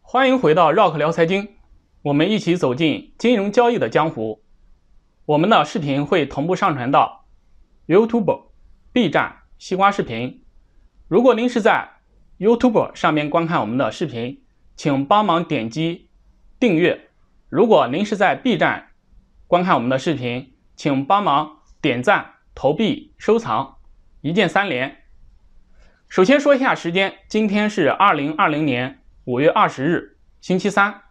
欢迎回到 Rock 聊财经，我们一起走进金融交易的江湖。我们的视频会同步上传到 YouTube、B 站、西瓜视频。如果您是在 YouTube 上面观看我们的视频，请帮忙点击订阅；如果您是在 B 站观看我们的视频，请帮忙点赞、投币、收藏，一键三连。首先说一下时间，今天是二零二零年。五月二十日，星期三，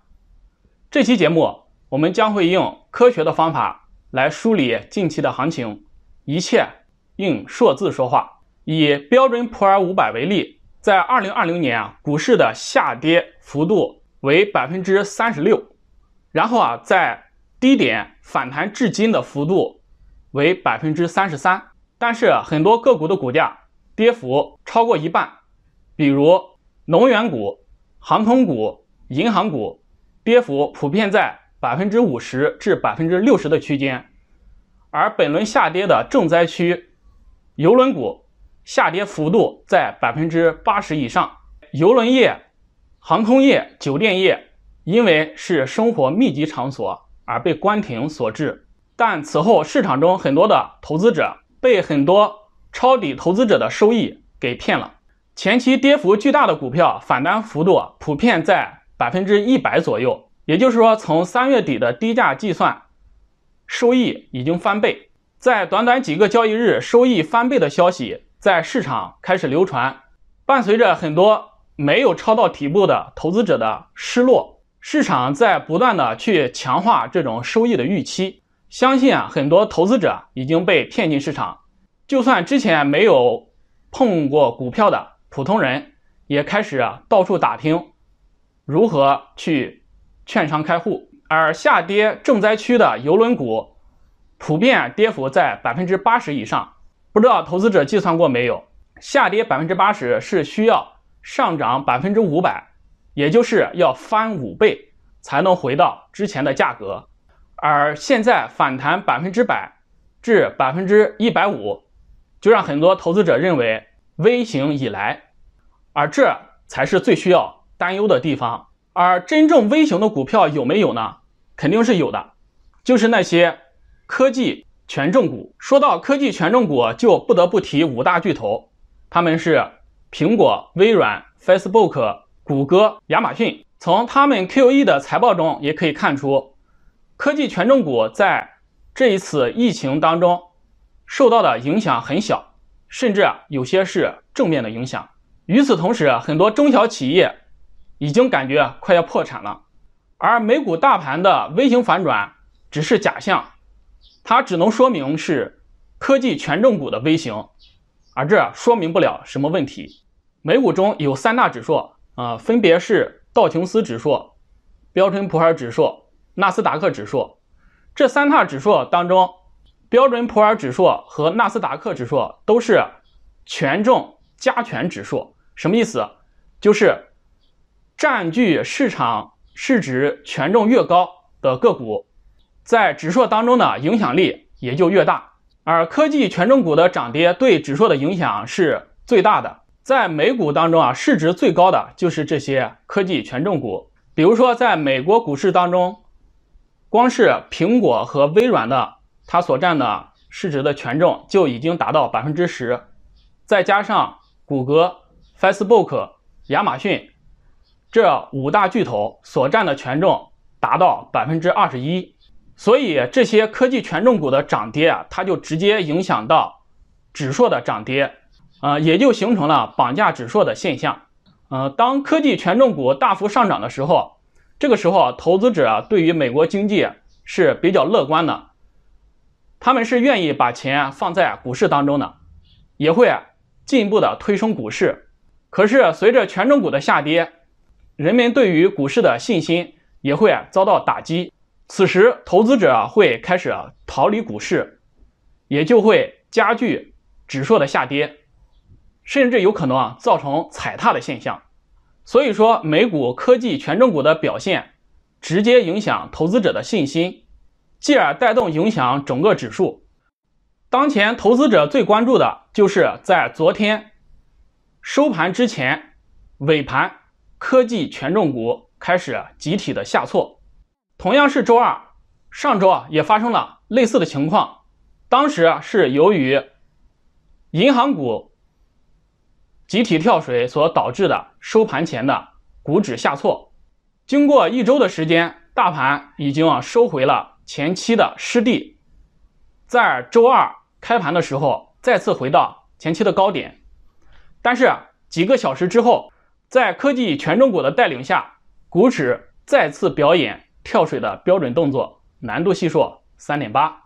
这期节目我们将会用科学的方法来梳理近期的行情，一切用数字说话。以标准普尔五百为例，在二零二零年啊，股市的下跌幅度为百分之三十六，然后啊，在低点反弹至今的幅度为百分之三十三，但是很多个股的股价跌幅超过一半，比如能源股。航空股、银行股跌幅普遍在百分之五十至百分之六十的区间，而本轮下跌的重灾区邮轮股下跌幅度在百分之八十以上。邮轮业、航空业、酒店业因为是生活密集场所而被关停所致，但此后市场中很多的投资者被很多抄底投资者的收益给骗了。前期跌幅巨大的股票反弹幅度普遍在百分之一百左右，也就是说，从三月底的低价计算，收益已经翻倍。在短短几个交易日，收益翻倍的消息在市场开始流传，伴随着很多没有抄到底部的投资者的失落，市场在不断的去强化这种收益的预期。相信啊，很多投资者已经被骗进市场，就算之前没有碰过股票的。普通人也开始啊到处打听如何去券商开户，而下跌重灾区的邮轮股普遍跌幅在百分之八十以上。不知道投资者计算过没有？下跌百分之八十是需要上涨百分之五百，也就是要翻五倍才能回到之前的价格。而现在反弹百分之百至百分之一百五，就让很多投资者认为。微型以来，而这才是最需要担忧的地方。而真正微型的股票有没有呢？肯定是有的，就是那些科技权重股。说到科技权重股，就不得不提五大巨头，他们是苹果、微软、Facebook、谷歌、亚马逊。从他们 Q1 的财报中也可以看出，科技权重股在这一次疫情当中受到的影响很小。甚至，有些是正面的影响。与此同时，很多中小企业已经感觉快要破产了。而美股大盘的微型反转只是假象，它只能说明是科技权重股的微型，而这说明不了什么问题。美股中有三大指数啊，分别是道琼斯指数、标准普尔指数、纳斯达克指数。这三大指数当中。标准普尔指数和纳斯达克指数都是权重加权指数，什么意思？就是占据市场市值权重越高的个股，在指数当中的影响力也就越大。而科技权重股的涨跌对指数的影响是最大的。在美股当中啊，市值最高的就是这些科技权重股。比如说，在美国股市当中，光是苹果和微软的。它所占的市值的权重就已经达到百分之十，再加上谷歌、Facebook、亚马逊这五大巨头所占的权重达到百分之二十一，所以这些科技权重股的涨跌啊，它就直接影响到指数的涨跌，呃，也就形成了绑架指数的现象。呃，当科技权重股大幅上涨的时候，这个时候投资者对于美国经济是比较乐观的。他们是愿意把钱放在股市当中的，也会进一步的推升股市。可是随着权重股的下跌，人们对于股市的信心也会遭到打击。此时，投资者会开始逃离股市，也就会加剧指数的下跌，甚至有可能啊造成踩踏的现象。所以说，美股科技权重股的表现直接影响投资者的信心。继而带动影响整个指数。当前投资者最关注的就是在昨天收盘之前，尾盘科技权重股开始集体的下挫。同样是周二，上周啊也发生了类似的情况，当时是由于银行股集体跳水所导致的收盘前的股指下挫。经过一周的时间，大盘已经啊收回了前期的失地，在周二开盘的时候再次回到前期的高点，但是几个小时之后，在科技权重股的带领下，股指再次表演跳水的标准动作，难度系数三点八。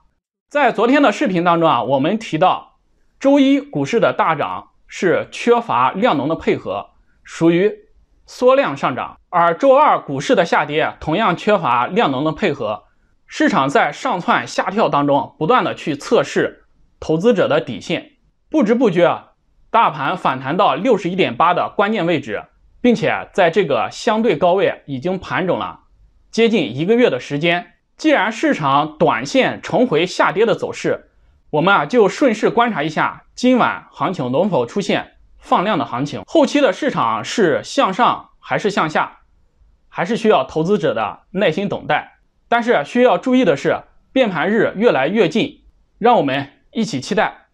在昨天的视频当中啊，我们提到周一股市的大涨是缺乏量能的配合，属于。缩量上涨，而周二股市的下跌同样缺乏量能的配合，市场在上窜下跳当中不断的去测试投资者的底线，不知不觉，大盘反弹到六十一点八的关键位置，并且在这个相对高位已经盘整了接近一个月的时间。既然市场短线重回下跌的走势，我们啊就顺势观察一下今晚行情能否出现。放量的行情，后期的市场是向上还是向下，还是需要投资者的耐心等待。但是需要注意的是，变盘日越来越近，让我们一起期待。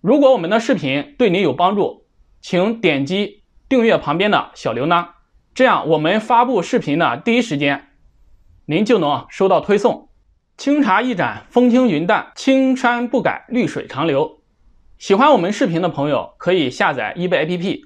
如果我们的视频对您有帮助，请点击订阅旁边的小铃铛，这样我们发布视频的第一时间，您就能收到推送。清茶一盏，风轻云淡，青山不改，绿水长流。喜欢我们视频的朋友可以下载易贝 APP，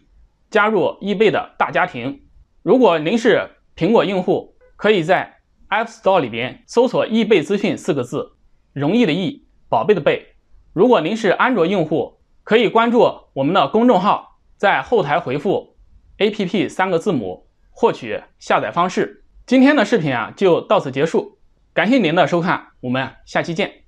加入易贝的大家庭。如果您是苹果用户，可以在 App Store 里边搜索“易贝资讯”四个字，容易的易，宝贝的贝。如果您是安卓用户，可以关注我们的公众号，在后台回复 “APP” 三个字母获取下载方式。今天的视频啊就到此结束，感谢您的收看，我们下期见。